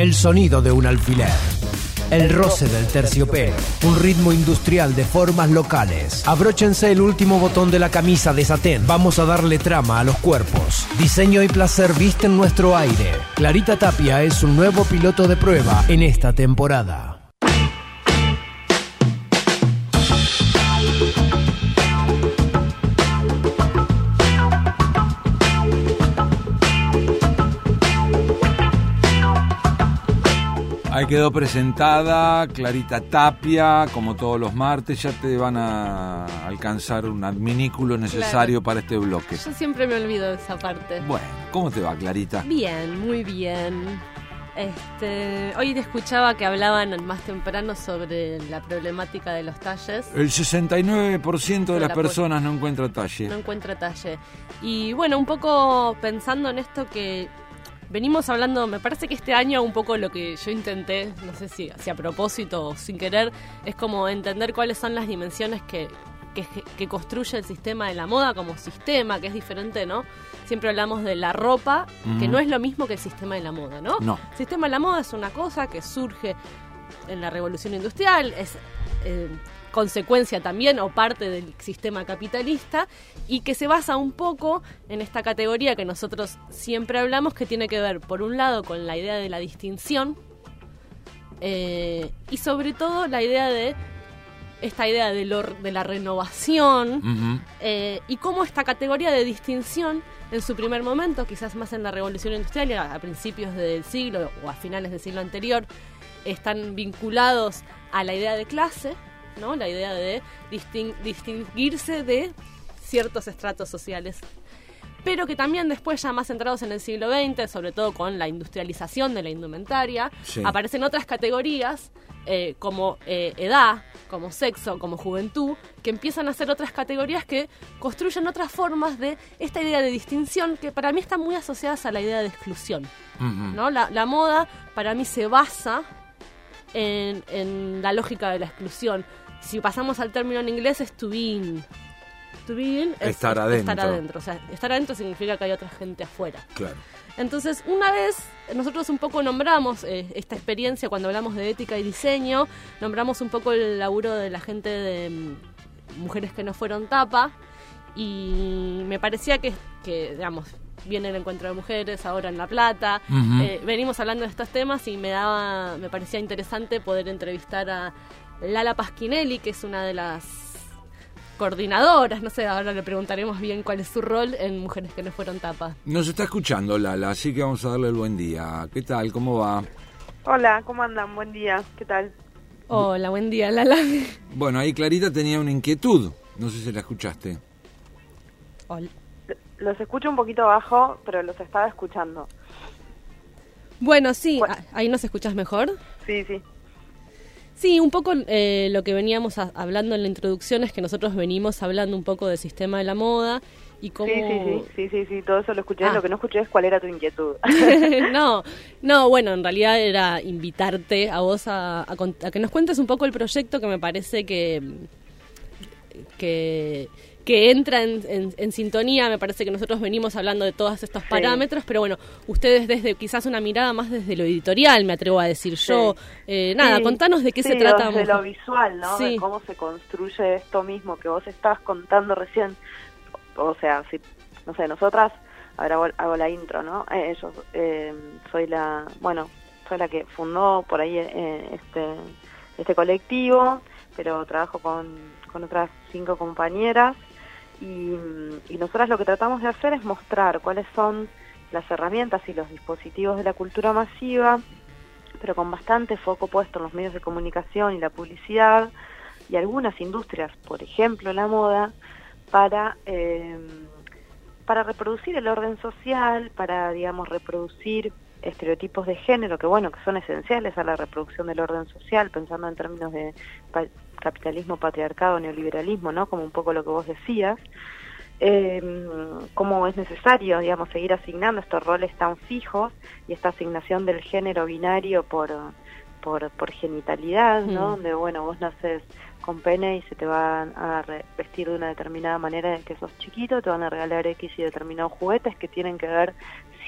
El sonido de un alfiler. El roce del terciopelo, un ritmo industrial de formas locales. Abróchense el último botón de la camisa de satén. Vamos a darle trama a los cuerpos. Diseño y placer visten nuestro aire. Clarita Tapia es un nuevo piloto de prueba en esta temporada. Quedó presentada Clarita Tapia, como todos los martes, ya te van a alcanzar un adminículo necesario para este bloque. Yo siempre me olvido de esa parte. Bueno, ¿cómo te va, Clarita? Bien, muy bien. Este, hoy te escuchaba que hablaban más temprano sobre la problemática de los talles. El 69% de, De las la personas no encuentra talle. No encuentra talle. Y bueno, un poco pensando en esto que venimos hablando, me parece que este año un poco lo que yo intenté, no sé si, si a propósito o sin querer, es como entender cuáles son las dimensiones que, que, que construye el sistema de la moda como sistema, que es diferente, ¿no? Siempre hablamos de la ropa, que no es lo mismo que el sistema de la moda, ¿no? No. El sistema de la moda es una cosa que surge en la revolución industrial, es eh, consecuencia también o parte del sistema capitalista y que se basa un poco en esta categoría que nosotros siempre hablamos que tiene que ver por un lado con la idea de la distinción eh, y sobre todo la idea de esta idea de, lo- de la renovación eh, y cómo esta categoría de distinción en su primer momento, quizás más en la revolución industrial a principios del siglo o a finales del siglo anterior, están vinculados a la idea de clase, ¿no? la idea de distin- distinguirse de ciertos estratos sociales. Pero que también después, ya más centrados en el siglo XX, sobre todo con la industrialización de la indumentaria, Sí. aparecen otras categorías eh, como eh, edad, como sexo, como juventud, que empiezan a ser otras categorías que construyen otras formas de esta idea de distinción que para mí están muy asociadas a la idea de exclusión. La, la moda para mí se basa en, en la lógica de la exclusión. Si pasamos al término en inglés es to be in. To be in es Estar es- adentro. Estar adentro. O sea, estar adentro significa que hay otra gente afuera. Claro. Entonces, una vez nosotros un poco nombramos eh, esta experiencia cuando hablamos de ética y diseño, nombramos un poco el laburo de la gente de mm, mujeres que no fueron tapa y me parecía que, que digamos, viene el encuentro de mujeres ahora en La Plata, eh, venimos hablando de estos temas y me daba, me parecía interesante poder entrevistar a Lala Pasquinelli, que es una de las coordinadoras, no sé, ahora le preguntaremos bien cuál es su rol en Mujeres que no fueron tapa. Nos está escuchando Lala, así que vamos a darle el buen día. ¿Qué tal? ¿Cómo va? Hola, ¿cómo andan? Buen día, ¿qué tal? Hola, buen día, Lala. Bueno, ahí Clarita tenía una inquietud. No sé si la escuchaste. Hola. Los escucho un poquito bajo, pero los estaba escuchando. Bueno, sí, Bueno. ahí nos escuchas mejor. Sí, sí. Sí, un poco eh, lo que veníamos a- hablando en la introducción es que nosotros venimos hablando un poco del sistema de la moda y cómo... Sí, sí, sí, sí, todo eso lo escuché. Ah. Lo que no escuché es cuál era tu inquietud. no, no, bueno, en realidad era invitarte a vos a, a a que nos cuentes un poco el proyecto que me parece que que, que entra en, en- en sintonía. Me parece que nosotros venimos hablando de todos estos Sí. parámetros, pero bueno, ustedes desde quizás una mirada más desde lo editorial, me atrevo a decir yo. Eh, nada, Sí, contanos de qué se trata. De lo visual, ¿no? Sí. De cómo se construye esto mismo que vos estabas contando recién. O sea, si, no sé, nosotras, ahora hago, hago la intro, ¿no? Eh, yo eh, soy la, bueno, soy la que fundó por ahí eh, este, este colectivo, pero trabajo con, con otras cinco compañeras y, y nosotras lo que tratamos de hacer es mostrar cuáles son las herramientas y los dispositivos de la cultura masiva pero con bastante foco puesto en los medios de comunicación y la publicidad y algunas industrias, por ejemplo la moda, para, eh, para reproducir el orden social, para, digamos, reproducir estereotipos de género que, bueno, que son esenciales a la reproducción del orden social, pensando en términos de pa- capitalismo, patriarcado, neoliberalismo, ¿no? Como un poco lo que vos decías eh, cómo es necesario, digamos, seguir asignando estos roles tan fijos y esta asignación del género binario por, por, por genitalidad, ¿no? Mm. Donde, bueno, vos naces con pene y se te van a vestir de una determinada manera de que sos chiquito, te van a regalar X y determinados juguetes que tienen que ver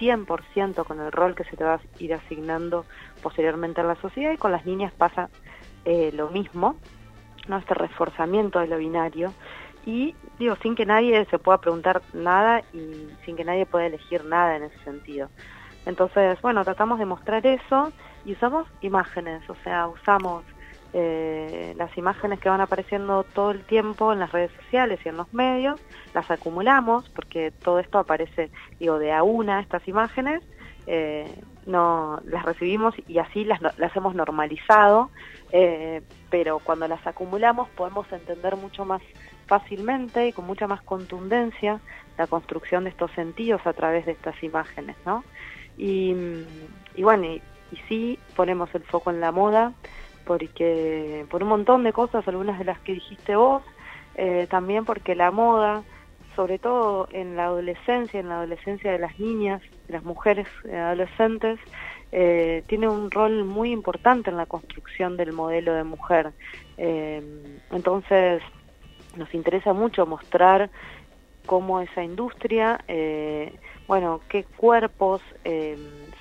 100% con el rol que se te va a ir asignando posteriormente en la sociedad y con las niñas pasa eh, lo mismo, ¿no? este reforzamiento de lo binario y digo, sin que nadie se pueda preguntar nada y sin que nadie pueda elegir nada en ese sentido. Entonces, bueno, tratamos de mostrar eso y usamos imágenes, o sea, usamos eh, las imágenes que van apareciendo todo el tiempo en las redes sociales y en los medios, las acumulamos, porque todo esto aparece, digo, de a una estas imágenes, eh, no las recibimos y así las, las hemos normalizado, eh, pero cuando las acumulamos podemos entender mucho más fácilmente y con mucha más contundencia la construcción de estos sentidos a través de estas imágenes, ¿no? Y, y bueno, y, y sí ponemos el foco en la moda, porque por un montón de cosas, algunas de las que dijiste vos, eh, también porque la moda, sobre todo en la adolescencia, en la adolescencia de las niñas, de las mujeres adolescentes, eh, tiene un rol muy importante en la construcción del modelo de mujer. Eh, entonces, nos interesa mucho mostrar cómo esa industria, bueno, qué cuerpos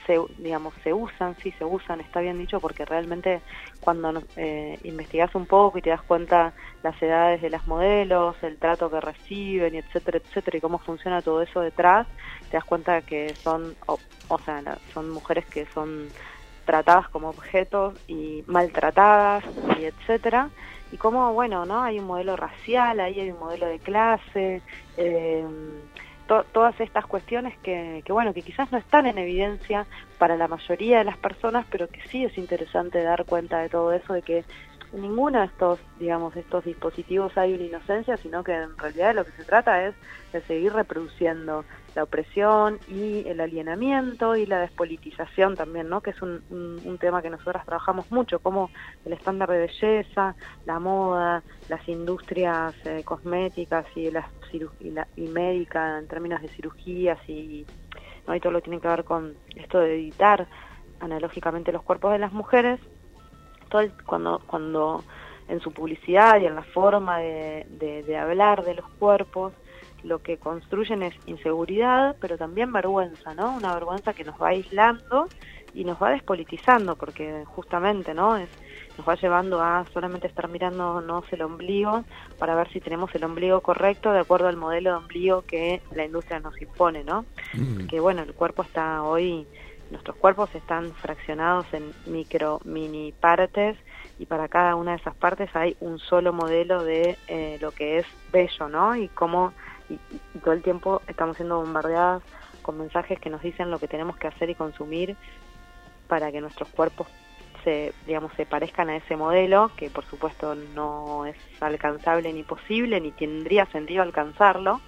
se, digamos, se usan, sí se usan, está bien dicho, porque realmente cuando eh, investigas un poco y te das cuenta las edades de las modelos, el trato que reciben, y etcétera, etcétera, y cómo funciona todo eso detrás, te das cuenta que son, o, sea, son mujeres que son tratadas como objetos y maltratadas, y etcétera, y cómo, bueno, ¿no? Hay un modelo racial, ahí hay un modelo de clase, eh, todas estas cuestiones que, que, bueno, que quizás no están en evidencia para la mayoría de las personas, pero que sí es interesante dar cuenta de todo eso, de que en ninguno de estos, digamos, estos dispositivos hay una inocencia, sino que en realidad de lo que se trata es de seguir reproduciendo la opresión y el alienamiento y la despolitización también, ¿no? Que es un, tema que nosotras trabajamos mucho, como el estándar de belleza, la moda, las industrias eh, cosméticas y, las y, la, y médica en términos de cirugías y, ¿no? y todo lo que tiene que ver con esto de editar analógicamente los cuerpos de las mujeres, todo cuando, cuando en su publicidad y en la forma de, de, hablar de los cuerpos, lo que construyen es inseguridad, pero también vergüenza, ¿no? Una vergüenza que nos va aislando y nos va despolitizando, porque justamente, ¿no? Es, nos va llevando a solamente estar mirándonos el ombligo para ver si tenemos el ombligo correcto de acuerdo al modelo de ombligo que la industria nos impone, ¿no? Mm. Que bueno, el cuerpo está hoy nuestros cuerpos están fraccionados en micro, mini partes y para cada una de esas partes hay un solo modelo de eh, lo que es bello, ¿no? Y cómo y, y todo el tiempo estamos siendo bombardeadas con mensajes que nos dicen lo que tenemos que hacer y consumir para que nuestros cuerpos se, digamos, se parezcan a ese modelo, que por supuesto no es alcanzable ni posible, ni tendría sentido alcanzarlo,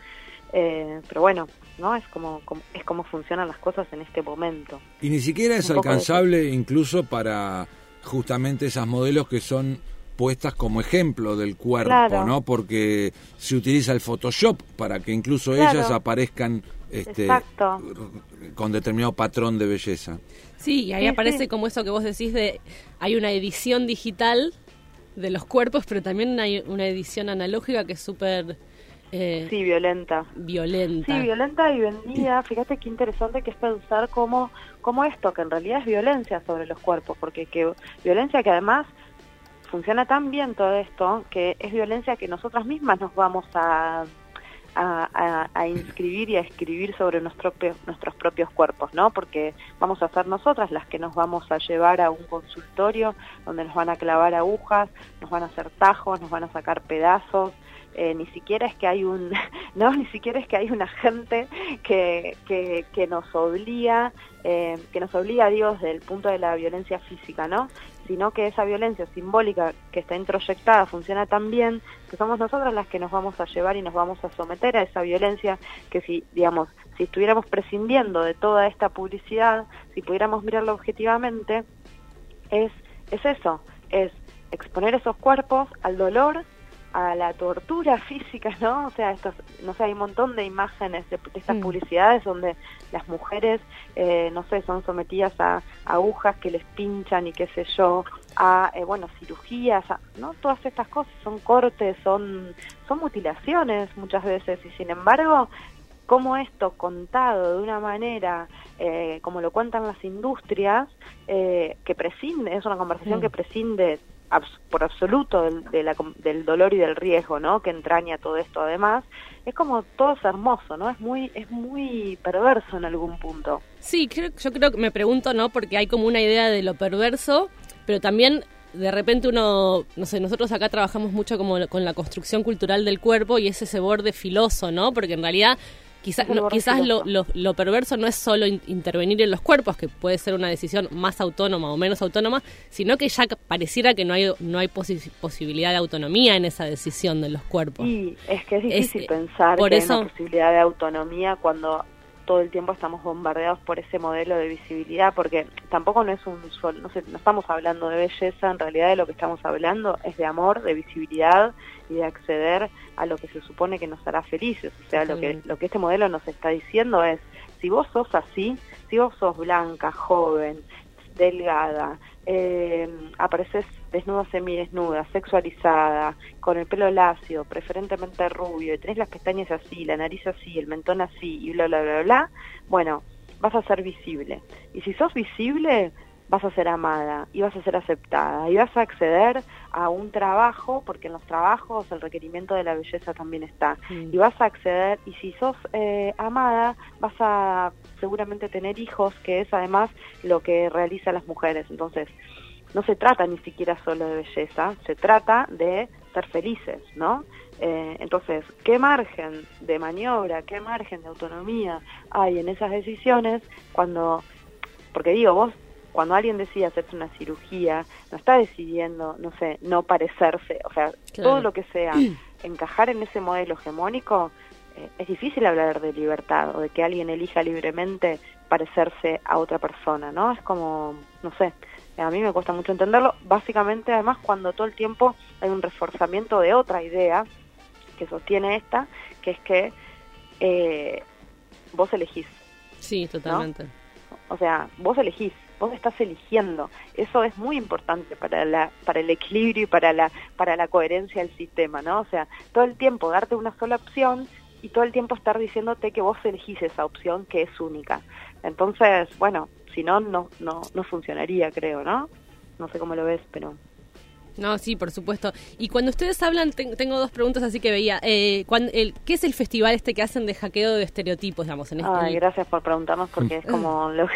eh, pero bueno, ¿no? Es como, como, es como funcionan las cosas en este momento. Y ni siquiera es alcanzable incluso para justamente esas modelos que son puestas como ejemplo del cuerpo, claro. ¿no? Porque se utiliza el Photoshop para que incluso claro. ellas aparezcan este, Exacto. con determinado patrón de belleza. Sí, y ahí sí, aparece sí. como eso que vos decís de hay una edición digital de los cuerpos, pero también hay una edición analógica que es súper eh, sí, violenta. Violenta. Sí, violenta y vendida. Fíjate qué interesante que es pensar cómo, cómo esto, que en realidad es violencia sobre los cuerpos, porque que violencia que además funciona tan bien todo esto, que es violencia que nosotras mismas nos vamos a, a, inscribir y a escribir sobre nuestro, nuestros propios cuerpos, ¿no? Porque vamos a ser nosotras las que nos vamos a llevar a un consultorio donde nos van a clavar agujas, nos van a hacer tajos, nos van a sacar pedazos, eh, ni siquiera es que hay un no ni siquiera es que hay una gente que, que, que nos obliga eh, que nos obliga digo desde el punto de la violencia física no sino que esa violencia simbólica que está introyectada funciona tan bien que somos nosotras las que nos vamos a llevar y nos vamos a someter a esa violencia que si digamos si estuviéramos prescindiendo de toda esta publicidad si pudiéramos mirarlo objetivamente es es eso es exponer esos cuerpos al dolor a la tortura física, ¿no? O sea, estos, no sé, hay un montón de imágenes de, de estas mm. publicidades donde las mujeres, eh, no sé, son sometidas a, a, agujas que les pinchan y qué sé yo, a, eh, bueno, cirugías, a, ¿no? Todas estas cosas son cortes, son, son mutilaciones muchas veces y sin embargo cómo esto contado de una manera eh, como lo cuentan las industrias, eh, que prescinde, es una conversación que prescinde por absoluto del, del dolor y del riesgo, ¿no? Que entraña todo esto. Además, es como todo es hermoso, ¿no? Es muy, es muy perverso en algún punto. Sí, creo, yo creo que me pregunto, ¿no? Porque hay como una idea de lo perverso, pero también de repente uno, no sé, nosotros acá trabajamos mucho como con la construcción cultural del cuerpo y es ese borde filoso, ¿no? Porque en realidad Quizás, quizás lo, lo, perverso no es solo intervenir en los cuerpos, que puede ser una decisión más autónoma o menos autónoma, sino que ya pareciera que no hay no hay posibilidad de autonomía en esa decisión de los cuerpos. Y es que es difícil pensar que hay una posibilidad de autonomía cuando todo el tiempo estamos bombardeados por ese modelo de visibilidad, porque tampoco no es un solo, no, sé, no estamos hablando de belleza, en realidad de lo que estamos hablando es de amor, de visibilidad y de acceder a lo que se supone que nos hará felices. O sea, lo que, lo que este modelo nos está diciendo es, si vos sos así, si vos sos blanca, joven, delgada, eh, apareces desnuda, semidesnuda, sexualizada, con el pelo lacio, preferentemente rubio, y tenés las pestañas así, la nariz así, el mentón así, y bla, bla, bla, bla, bueno, vas a ser visible. Y si sos visible, vas a ser amada y vas a ser aceptada y vas a acceder a un trabajo, porque en los trabajos el requerimiento de la belleza también está, y vas a acceder, y si sos eh, amada, vas a seguramente tener hijos, que es además lo que realizan las mujeres. Entonces, no se trata ni siquiera solo de belleza, se trata de ser felices, ¿no? Eh, entonces, ¿qué margen de maniobra, qué margen de autonomía hay en esas decisiones cuando, porque digo, vos cuando alguien decide hacerse una cirugía, no está decidiendo, no sé, no parecerse, o sea, todo lo que sea encajar en ese modelo hegemónico, eh, es difícil hablar de libertad o de que alguien elija libremente parecerse a otra persona, ¿no? Es como, no sé, a mí me cuesta mucho entenderlo, básicamente además cuando todo el tiempo hay un reforzamiento de otra idea que sostiene esta, que es que eh, vos elegís. Sí, totalmente. O sea, vos elegís vos estás eligiendo. Eso es muy importante para la para el equilibrio y para la para la coherencia del sistema, ¿no? O sea, todo el tiempo darte una sola opción y todo el tiempo estar diciéndote que vos elegís esa opción que es única. Entonces, bueno, si no no no no funcionaría, creo, ¿no? No sé cómo lo ves, pero no, sí, por supuesto. Y cuando ustedes hablan, tengo dos preguntas así que veía. Eh, el, ¿Qué es el festival este que hacen de hackeo de estereotipos, digamos? En este gracias por preguntarnos porque es como lo que,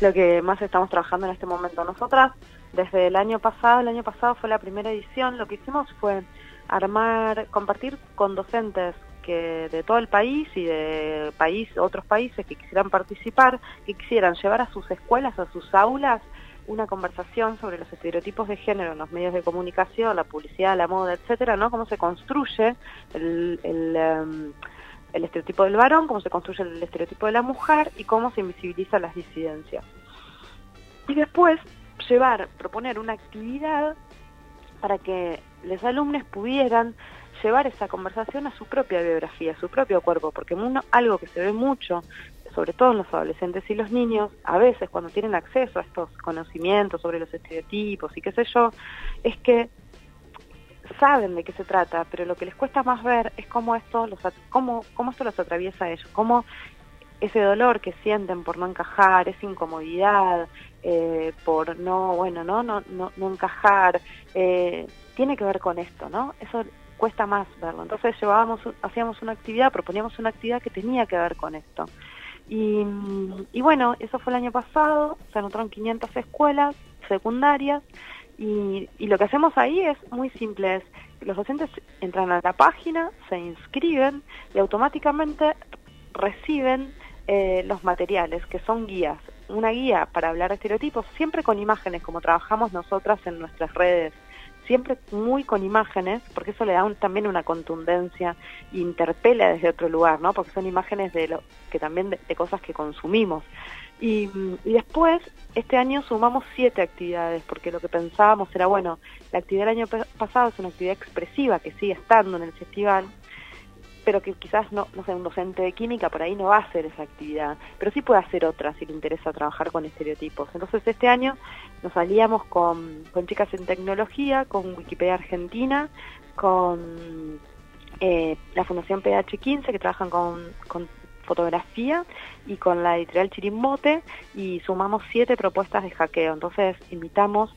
lo que más estamos trabajando en este momento. Nosotras, desde el año pasado, el año pasado fue la primera edición, lo que hicimos fue armar, compartir con docentes que de todo el país y de país, otros países que quisieran participar, que quisieran llevar a sus escuelas, a sus aulas, una conversación sobre los estereotipos de género los medios de comunicación, la publicidad, la moda, etcétera, ¿no? Cómo se construye el, el, em, el estereotipo del varón, cómo se construye el estereotipo de la mujer y cómo se invisibiliza las disidencias. Y después llevar, proponer una actividad para que los alumnos pudieran llevar esa conversación a su propia biografía, a su propio cuerpo, porque algo que se ve mucho sobre todo en los adolescentes y los niños, a veces cuando tienen acceso a estos conocimientos sobre los estereotipos y qué sé yo, es que saben de qué se trata, pero lo que les cuesta más ver es cómo esto los, cómo, cómo esto los atraviesa a ellos, cómo ese dolor que sienten por no encajar, esa incomodidad, eh, por no, bueno, no, no, no, no encajar, eh, tiene que ver con esto, ¿no? Eso cuesta más verlo. Entonces llevábamos, hacíamos una actividad, proponíamos una actividad que tenía que ver con esto. Y, bueno, eso fue el año pasado, se anotaron 500 escuelas secundarias y, lo que hacemos ahí es muy simple, es los docentes entran a la página, se inscriben y automáticamente reciben eh, los materiales, que son guías. Una guía para hablar de estereotipos, siempre con imágenes, como trabajamos nosotras en nuestras redes siempre muy con imágenes, porque eso le da también una contundencia, interpela desde otro lugar, ¿no? Porque son imágenes de lo que también de, cosas que consumimos. Y, después, este año sumamos siete actividades, porque lo que pensábamos era, bueno, la actividad del año pasado es una actividad expresiva que sigue estando en el festival, pero que quizás no, no sé, un docente de química por ahí no va a hacer esa actividad, pero sí puede hacer otra si le interesa trabajar con estereotipos. Entonces este año nos salíamos con, con chicas en tecnología, con Wikipedia Argentina, con eh, la Fundación PH15 que trabajan con fotografía y con la editorial Chirimbote y sumamos siete propuestas de hackeo. Entonces invitamos,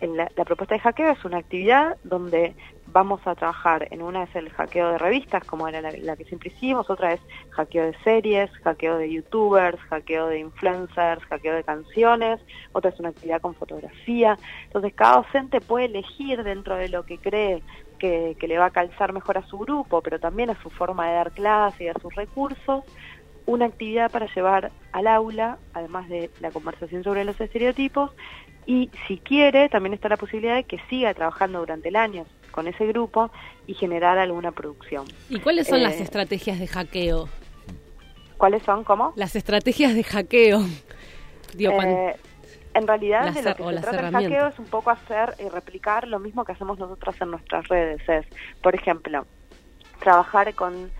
la propuesta de hackeo es una actividad donde vamos a trabajar en una es el hackeo de revistas, como era la, que siempre hicimos, otra es hackeo de series, hackeo de youtubers, hackeo de influencers, hackeo de canciones, otra es una actividad con fotografía. Entonces cada docente puede elegir dentro de lo que cree que, que le va a calzar mejor a su grupo, pero también a su forma de dar clase y a sus recursos, una actividad para llevar al aula, además de la conversación sobre los estereotipos, y si quiere, también está la posibilidad de que siga trabajando durante el año con ese grupo y generar alguna producción. ¿Y cuáles son las eh, estrategias de hackeo? ¿Cuáles son? ¿Cómo? Las estrategias de hackeo. Eh, en realidad, de lo que se trata el hackeo es un poco hacer y replicar lo mismo que hacemos nosotros en nuestras redes. Es, por ejemplo, trabajar con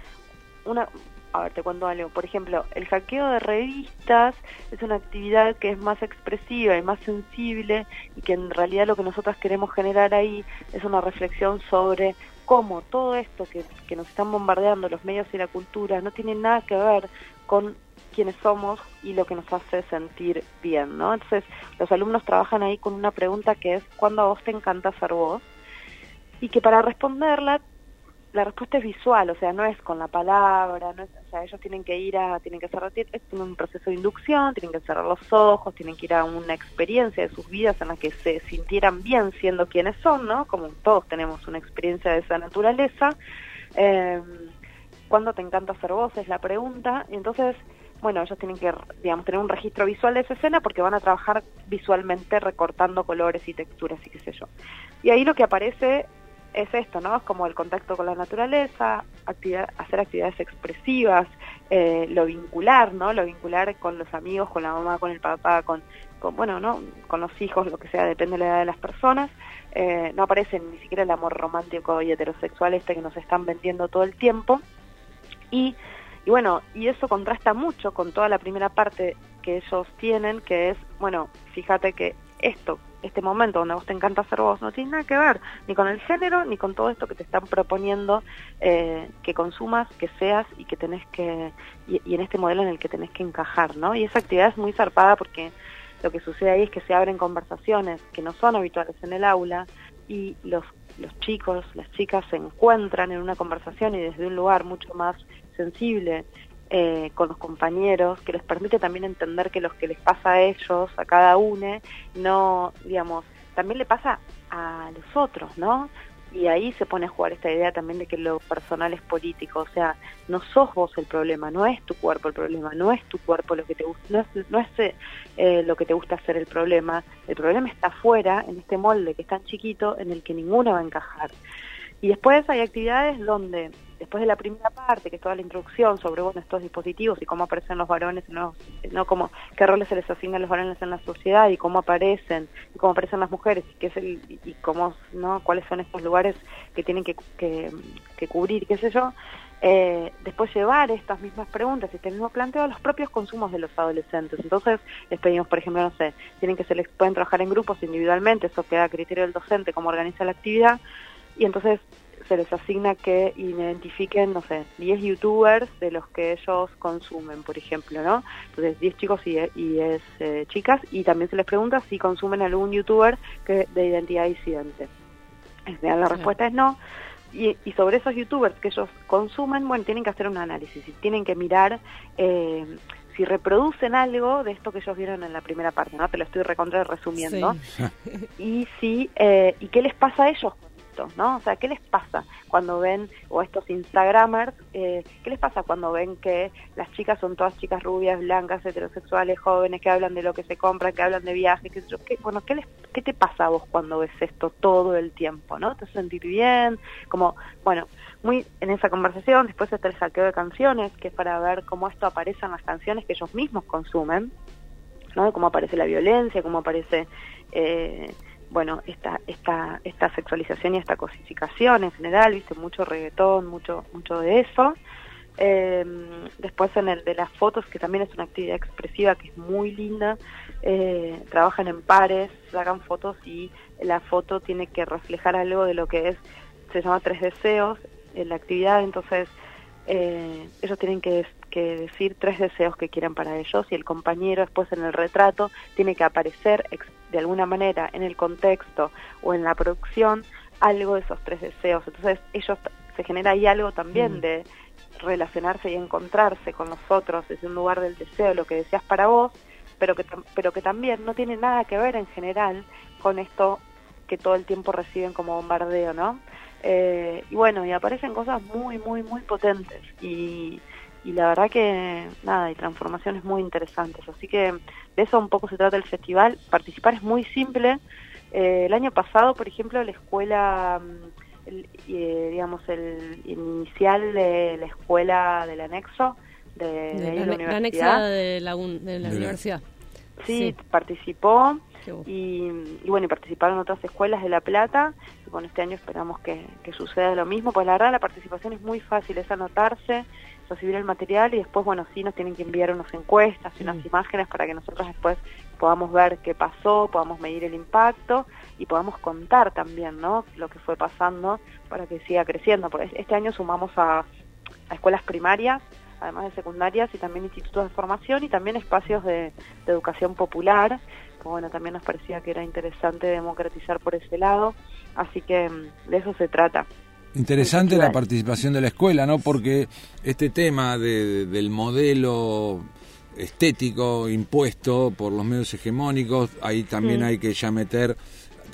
una, a ver, te cuento algo. Por ejemplo, el hackeo de revistas es una actividad que es más expresiva y más sensible y que en realidad lo que nosotros queremos generar ahí es una reflexión sobre cómo todo esto que, que nos están bombardeando los medios y la cultura no tiene nada que ver con quiénes somos y lo que nos hace sentir bien, ¿no? Entonces, los alumnos trabajan ahí con una pregunta que es ¿cuándo a vos te encanta ser vos? Y que para responderla la respuesta es visual, o sea, no es con la palabra, o sea, ellos tienen que ir a, tienen que cerrar, un proceso de inducción, tienen que cerrar los ojos, tienen que ir a una experiencia de sus vidas en la que se sintieran bien siendo quienes son, ¿no? Como todos tenemos una experiencia de esa naturaleza. Eh, ¿Cuándo te encanta ser vos? Es la pregunta. Y entonces, bueno, ellos tienen que, digamos, tener un registro visual de esa escena porque van a trabajar visualmente recortando colores y texturas y qué sé yo. Y ahí lo que aparece es esto, ¿no? Es como el contacto con la naturaleza, hacer actividades expresivas, eh, lo vincular, ¿no? Lo vincular con los amigos, con la mamá, con el papá, con, con bueno, ¿no? Con los hijos, lo que sea, depende de la edad de las personas. Eh, no aparece ni siquiera el amor romántico y heterosexual este que nos están vendiendo todo el tiempo. Y, y bueno, y eso contrasta mucho con toda la primera parte que ellos tienen, que es, bueno, fíjate que esto este momento donde vos te encanta ser vos no tiene nada que ver ni con el género ni con todo esto que te están proponiendo eh, que consumas, que seas y que tenés que y, en este modelo en el que tenés que encajar, ¿no? Y esa actividad es muy zarpada porque lo que sucede ahí es que se abren conversaciones que no son habituales en el aula y los los chicos, las chicas se encuentran en una conversación y desde un lugar mucho más sensible eh, con los compañeros, que les permite también entender que lo que les pasa a ellos, a cada uno, no, digamos, también le pasa a los otros, ¿no? Y ahí se pone a jugar esta idea también de que lo personal es político, o sea, no sos vos el problema, no es tu cuerpo el problema, no es tu cuerpo lo que te gusta, no es, no es eh, lo que te gusta hacer el problema, el problema está afuera, en este molde que es tan chiquito, en el que ninguno va a encajar. Y después hay actividades donde después de la primera parte, que es toda la introducción sobre bueno, estos dispositivos y cómo aparecen los varones, no, no cómo, qué roles se les asignan a los varones en la sociedad y cómo aparecen, y cómo aparecen las mujeres y, qué es el, y cómo, ¿no? cuáles son estos lugares que tienen que, que, que cubrir, qué sé yo, eh, después llevar estas mismas preguntas y este mismo planteo a los propios consumos de los adolescentes. Entonces, les pedimos, por ejemplo, no sé, tienen que se les pueden trabajar en grupos individualmente, eso queda a criterio del docente cómo organiza la actividad, y entonces se les asigna que identifiquen, no sé, 10 youtubers de los que ellos consumen, por ejemplo, ¿no? Entonces, 10 chicos y, y 10 eh, chicas, y también se les pregunta si consumen algún youtuber que de identidad disidente. La respuesta es no. Y, y, sobre esos youtubers que ellos consumen, bueno, tienen que hacer un análisis y tienen que mirar eh, si reproducen algo de esto que ellos vieron en la primera parte, ¿no? Te lo estoy recontra resumiendo. y si, eh, y qué les pasa a ellos ¿no? O sea, ¿qué les pasa cuando ven, o estos Instagramers, eh, qué les pasa cuando ven que las chicas son todas chicas rubias, blancas, heterosexuales, jóvenes, que hablan de lo que se compra, que hablan de viajes, que, ¿qué, bueno, ¿qué, ¿qué te pasa a vos cuando ves esto todo el tiempo, ¿no? ¿Te sentir bien? Como, bueno, muy en esa conversación, después está el saqueo de canciones, que es para ver cómo esto aparece en las canciones que ellos mismos consumen, ¿no? Cómo aparece la violencia, cómo aparece... Eh, bueno, esta, esta, esta sexualización y esta cosificación en general, viste, mucho reggaetón, mucho, mucho de eso. Eh, después en el de las fotos, que también es una actividad expresiva que es muy linda, eh, trabajan en pares, sacan fotos y la foto tiene que reflejar algo de lo que es, se llama tres deseos en la actividad, entonces eh, ellos tienen que, que decir tres deseos que quieran para ellos y el compañero después en el retrato tiene que aparecer de alguna manera en el contexto o en la producción algo de esos tres deseos. Entonces ellos se genera ahí algo también mm. de relacionarse y encontrarse con los otros desde un lugar del deseo, lo que deseas para vos, pero que, pero que también no tiene nada que ver en general con esto que todo el tiempo reciben como bombardeo, ¿no? Eh, y bueno, y aparecen cosas muy, muy, muy potentes y, y la verdad que nada, hay transformaciones muy interesantes. Así que de eso un poco se trata el festival. Participar es muy simple. Eh, el año pasado, por ejemplo, la escuela, mm, el, eh, digamos, el inicial de la escuela del anexo de, la, universidad. de la, universidad. Sí, participó y, bueno, y participaron otras escuelas de La Plata. Y bueno, este año esperamos que, que suceda lo mismo, pues la verdad la participación es muy fácil, es anotarse, recibir el material y después, bueno, sí nos tienen que enviar unas encuestas y unas mm. imágenes para que nosotros después podamos ver qué pasó, podamos medir el impacto y podamos contar también, ¿no? Lo que fue pasando para que siga creciendo. Porque este año sumamos a, escuelas primarias, además de secundarias y también institutos de formación y también espacios de, de educación popular. Que, bueno, también nos parecía que era interesante democratizar por ese lado. Así que mm, de eso se trata. Interesante la participación de la escuela, ¿no? Porque este tema de, del modelo estético impuesto por los medios hegemónicos, ahí también hay que ya meter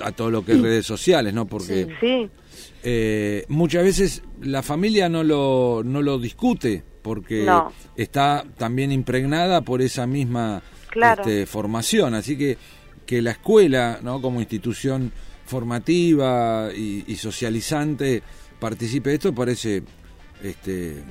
a todo lo que es redes sociales, ¿no? Porque eh, muchas veces la familia no lo, no lo discute porque está también impregnada por esa misma este, formación, así que que la escuela, ¿no? Como institución formativa y, y socializante participe de esto parece este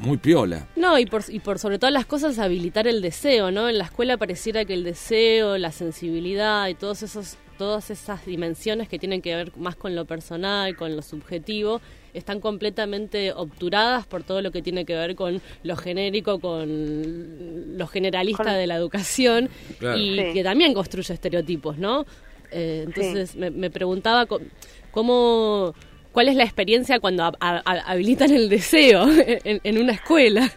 muy piola. No, y por, y por sobre todas las cosas habilitar el deseo, ¿no? En la escuela pareciera que el deseo, la sensibilidad y todos esos todas esas dimensiones que tienen que ver más con lo personal, con lo subjetivo, están completamente obturadas por todo lo que tiene que ver con lo genérico, con lo generalista de la educación y que también construye estereotipos, ¿no? Eh, entonces me, me, preguntaba cómo ¿Cuál es la experiencia cuando habilitan el deseo en, una escuela?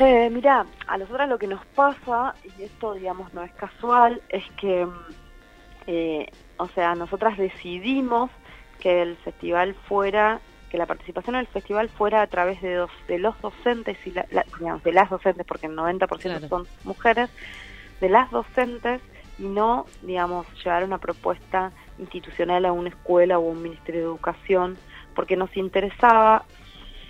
Eh, mira, a nosotras lo que nos pasa, y esto digamos no es casual, es que, eh, o sea, nosotras decidimos que el festival fuera, que la participación en el festival fuera a través de, dos, de los docentes, y digamos, de las docentes, porque el 90% son mujeres, de las docentes y no, digamos, llevar una propuesta institucional a una escuela o un ministerio de educación porque nos interesaba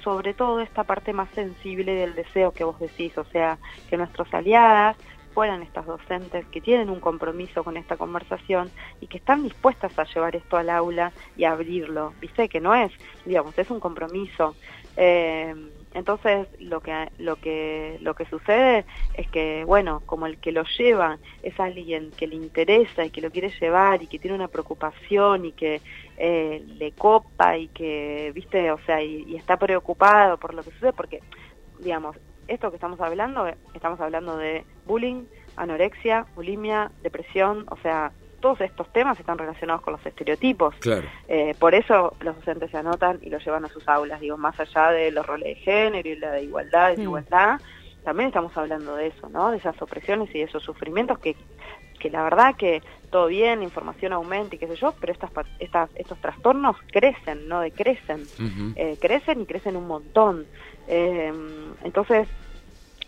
sobre todo esta parte más sensible del deseo que vos decís, o sea, que nuestros aliadas fueran estas docentes que tienen un compromiso con esta conversación y que están dispuestas a llevar esto al aula y a abrirlo. Viste que no es, digamos, es un compromiso. Eh, entonces lo que lo que lo que sucede es que bueno, como el que lo lleva es alguien que le interesa y que lo quiere llevar y que tiene una preocupación y que eh, le copa y que viste, o sea, y, está preocupado por lo que sucede porque digamos, esto que estamos hablando, estamos hablando de bullying, anorexia, bulimia, depresión, o sea, todos estos temas están relacionados con los estereotipos. Eh, por eso los docentes se anotan y los llevan a sus aulas, digo, más allá de los roles de género y la de igualdad, desigualdad, también estamos hablando de eso, ¿no? De esas opresiones y de esos sufrimientos que, que la verdad que todo bien, la información aumenta y qué sé yo, pero estas, estas, estos trastornos crecen, ¿no? Decrecen, eh, crecen y crecen un montón. Eh, entonces,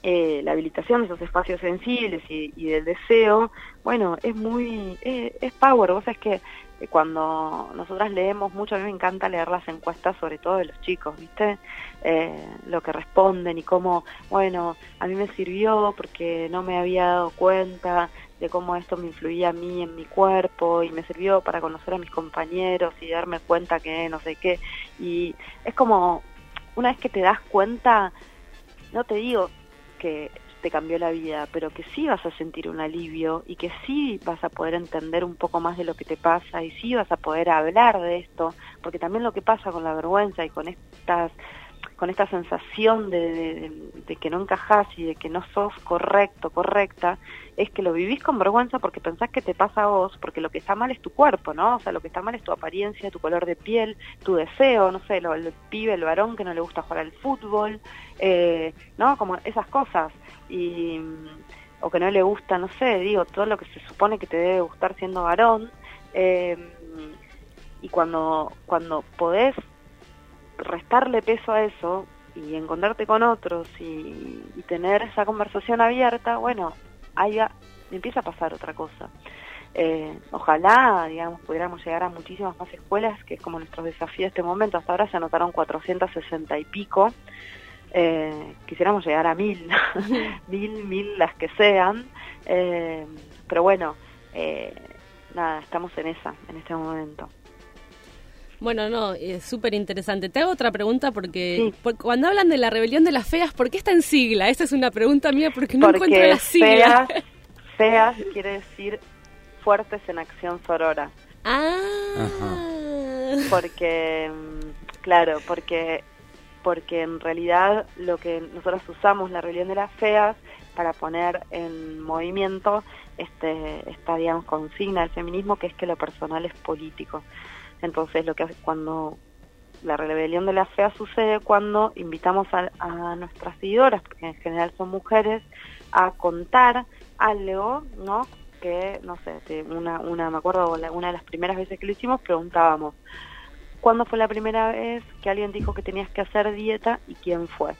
eh, la habilitación de esos espacios sensibles y, del deseo, bueno, es muy, eh, es power, vos sabés que eh, cuando nosotras leemos mucho, a mí me encanta leer las encuestas, sobre todo de los chicos, ¿viste? lo que responden y cómo, bueno, a mí me sirvió porque no me había dado cuenta de cómo esto me influía a mí en mi cuerpo y me sirvió para conocer a mis compañeros y darme cuenta que no sé qué. Y es como, una vez que te das cuenta, no te digo, que te cambió la vida, pero que sí vas a sentir un alivio y que sí vas a poder entender un poco más de lo que te pasa y sí vas a poder hablar de esto, porque también lo que pasa con la vergüenza y con estas con esta sensación de, que no encajás y de que no sos correcto, correcta, es que lo vivís con vergüenza porque pensás que te pasa a vos, porque lo que está mal es tu cuerpo, ¿no? O sea, lo que está mal es tu apariencia, tu color de piel, tu deseo, no sé, lo, el pibe, el varón que no le gusta jugar al fútbol, eh, ¿no? Como esas cosas. Y, o que no le gusta, no sé, digo, todo lo que se supone que te debe gustar siendo varón. Eh, y cuando, cuando podés restarle peso a eso y encontrarte con otros y, tener esa conversación abierta, bueno, ahí empieza a pasar otra cosa. Eh, ojalá, digamos, pudiéramos llegar a muchísimas más escuelas, que es como nuestro desafío de este momento. Hasta ahora se anotaron 460 y pico. Eh, quisiéramos llegar a mil, mil, mil las que sean. Eh, pero bueno, nada, estamos en esa, en este momento. Bueno, no, es súper interesante. Te hago otra pregunta porque, cuando hablan de la rebelión de las feas, ¿por qué está en sigla? Esa es una pregunta mía porque no encuentro la sigla. Feas, feas quiere decir fuertes en acción sorora. Ah. Porque, claro, porque porque en realidad lo que nosotros usamos la rebelión de las feas para poner en movimiento este esta digamos consigna del feminismo que es que lo personal es político. Entonces, lo que cuando la rebelión de la fea sucede cuando invitamos a, nuestras seguidoras, porque en general son mujeres, a contar algo, ¿no? Que, no sé, una, una me acuerdo, una de las primeras veces que lo hicimos, preguntábamos, ¿cuándo fue la primera vez que alguien dijo que tenías que hacer dieta y quién fue?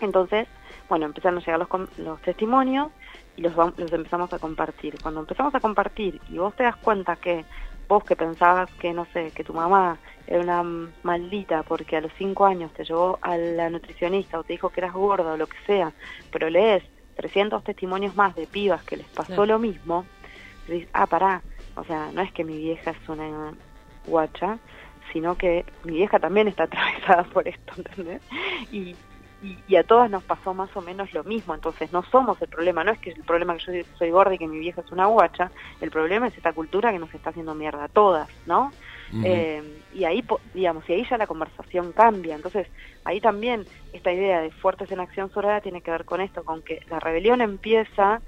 Entonces, bueno, empezaron a llegar los, los testimonios y los, los empezamos a compartir. Cuando empezamos a compartir y vos te das cuenta que vos que pensabas que, no sé, que tu mamá era una maldita porque a los cinco años te llevó a la nutricionista o te dijo que eras gorda o lo que sea, pero lees 300 testimonios más de pibas que les pasó lo mismo, y dices, ah, pará, o sea, no es que mi vieja es una guacha, sino que mi vieja también está atravesada por esto, ¿entendés? Y, y, a todas nos pasó más o menos lo mismo, entonces no somos el problema, no es que el problema que yo soy gorda y que mi vieja es una guacha, el problema es esta cultura que nos está haciendo mierda a todas, ¿no? Eh, y ahí, digamos, y ahí ya la conversación cambia, entonces ahí también esta idea de fuertes en acción sorada tiene que ver con esto, con que la rebelión empieza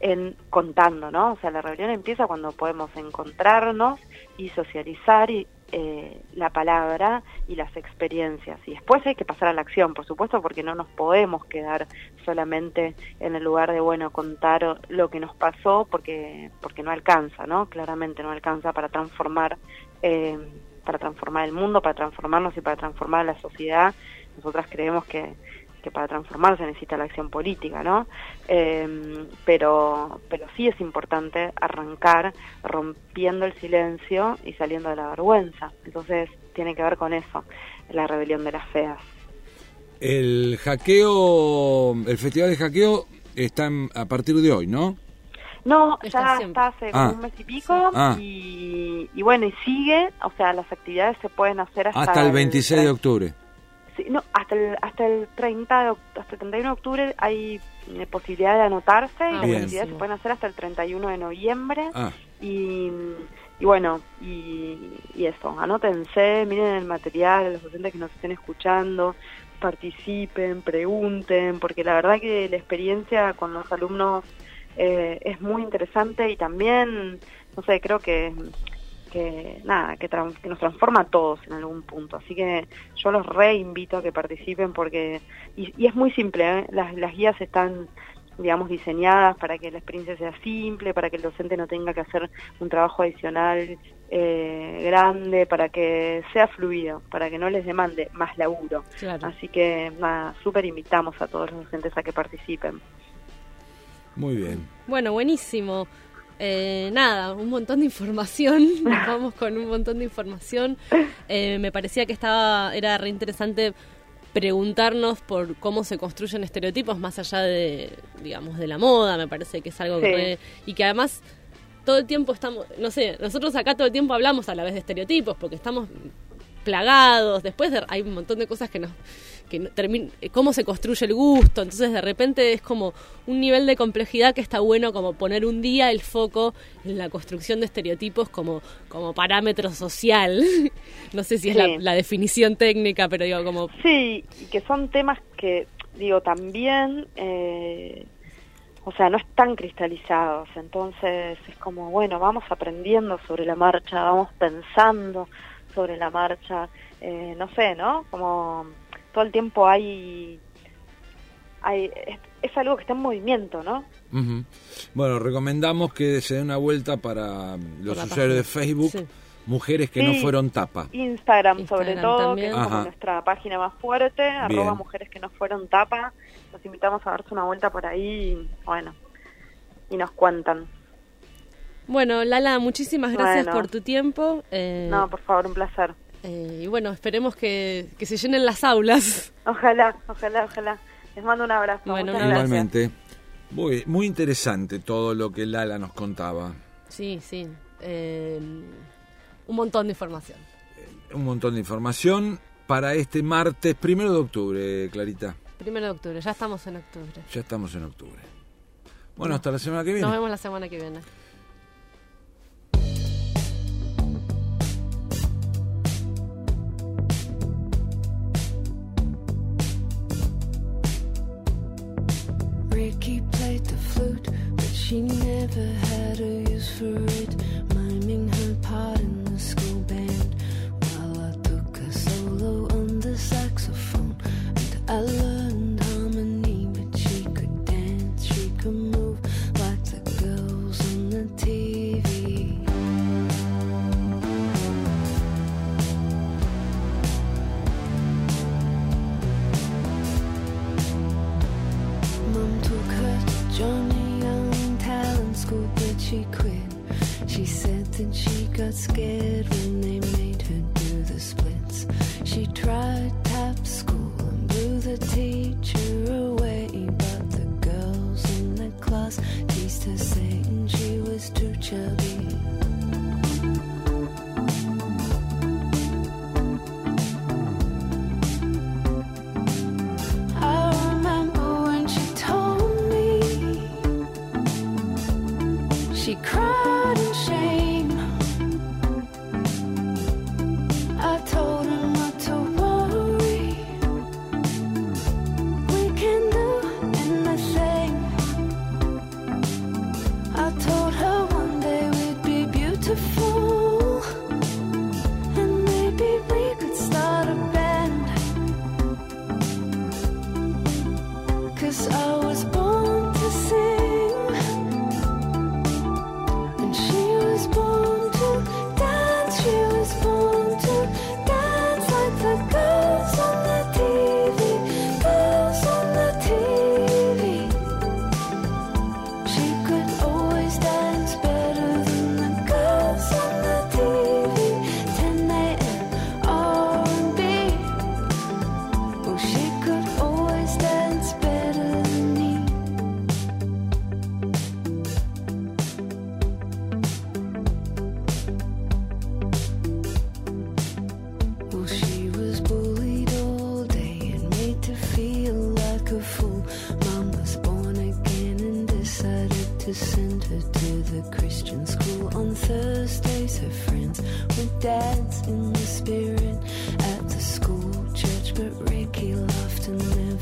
en contando, ¿no? O sea, la rebelión empieza cuando podemos encontrarnos y socializar y, eh, la palabra y las experiencias. Y después hay que pasar a la acción, por supuesto, porque no nos podemos quedar solamente en el lugar de, bueno, contar lo que nos pasó, porque, porque no alcanza, ¿no? Claramente no alcanza para transformar, eh, para transformar el mundo, para transformarnos y para transformar la sociedad. Nosotras creemos que que para transformarse necesita la acción política, ¿no? Em, pero, pero sí es importante arrancar rompiendo el silencio y saliendo de la vergüenza. Entonces tiene que ver con eso, la rebelión de las feas. El hackeo, el festival de hackeo está a partir de hoy, ¿no? No, ya está hace ah. un mes y pico ah. y, bueno, y sigue, o sea, las actividades se pueden hacer hasta, hasta el 26 de octubre no, hasta el, hasta el 30 de, hasta el 31 de octubre hay eh, posibilidad de anotarse y ah, las actividades se pueden hacer hasta el 31 de noviembre. Ah. y, y bueno, y, y eso, anótense, miren el material, los docentes que nos estén escuchando, participen, pregunten, porque la verdad que la experiencia con los alumnos eh, es muy interesante y también, no sé, creo que que nada, que, nos transforma a todos en algún punto. Así que yo los reinvito a que participen porque, y, es muy simple, ¿eh? las, las guías están digamos, diseñadas para que la experiencia sea simple, para que el docente no tenga que hacer un trabajo adicional eh, grande, para que sea fluido, para que no les demande más laburo. Así que, nada, súper invitamos a todos los docentes a que participen. Muy bien. Bueno, buenísimo. Eh, nada, un montón de información, vamos con un montón de información. Eh, me parecía que estaba, era re interesante preguntarnos por cómo se construyen estereotipos más allá de, digamos, de la moda, me parece que es algo que... y que además todo el tiempo estamos, no sé, nosotros acá todo el tiempo hablamos a la vez de estereotipos porque estamos plagados, después hay un montón de cosas que nos que cómo se construye el gusto. Entonces de repente es como un nivel de complejidad que está bueno como poner un día el foco en la construcción de estereotipos como, como parámetro social. no sé si es la, definición técnica, pero digo como... Sí, que son temas que, digo, también... Eh, o sea, no están cristalizados, entonces es como, bueno, vamos aprendiendo sobre la marcha, vamos pensando sobre la marcha, eh, no sé, ¿no? Como todo el tiempo hay, hay es, algo que está en movimiento, ¿no? Bueno, recomendamos que se dé una vuelta para los usuarios de Facebook. Mujeres que no fueron tapa. Instagram, sobre todo, que es como nuestra página más fuerte, arroba mujeres que no fueron tapa. Los invitamos a darse una vuelta por ahí, bueno, y nos cuentan. Bueno, Lala, muchísimas gracias por tu tiempo. Eh, no, por favor, un placer. Eh, y bueno, esperemos que, se llenen las aulas. Ojalá, ojalá, ojalá. Les mando un abrazo. Bueno, igualmente. Muy, muy interesante todo lo que Lala nos contaba. Sí, sí. Eh, un montón de información. Eh, un montón de información para este martes, primero de octubre, Clarita. Primero de octubre, ya estamos en octubre. Ya estamos en octubre. Bueno, hasta la semana que viene. Nos vemos la semana que viene. But never had a use for it.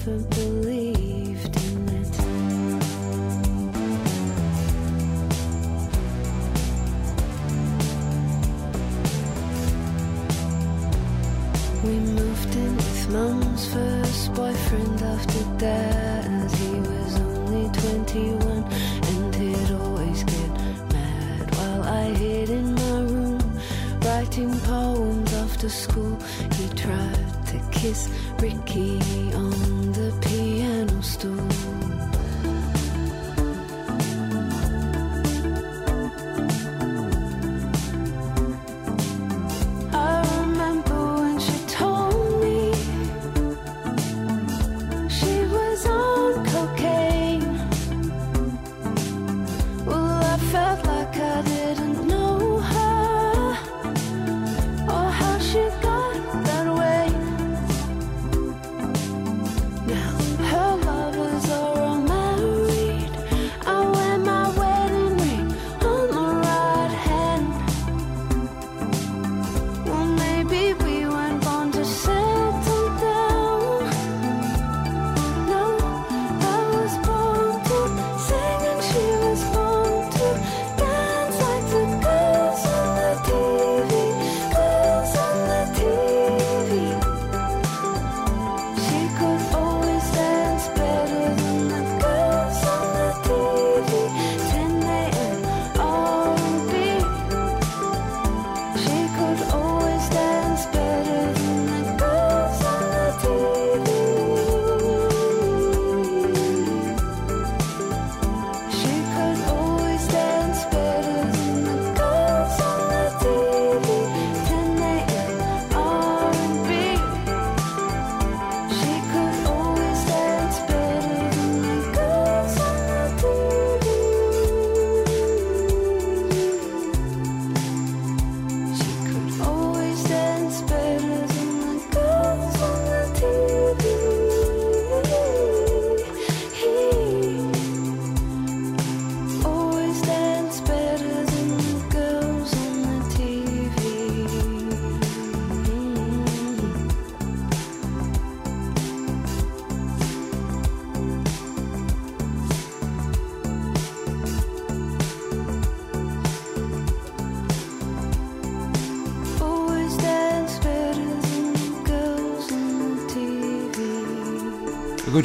for the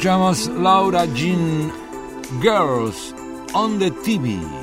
Escuchamos Laura Jean Girls on the TV.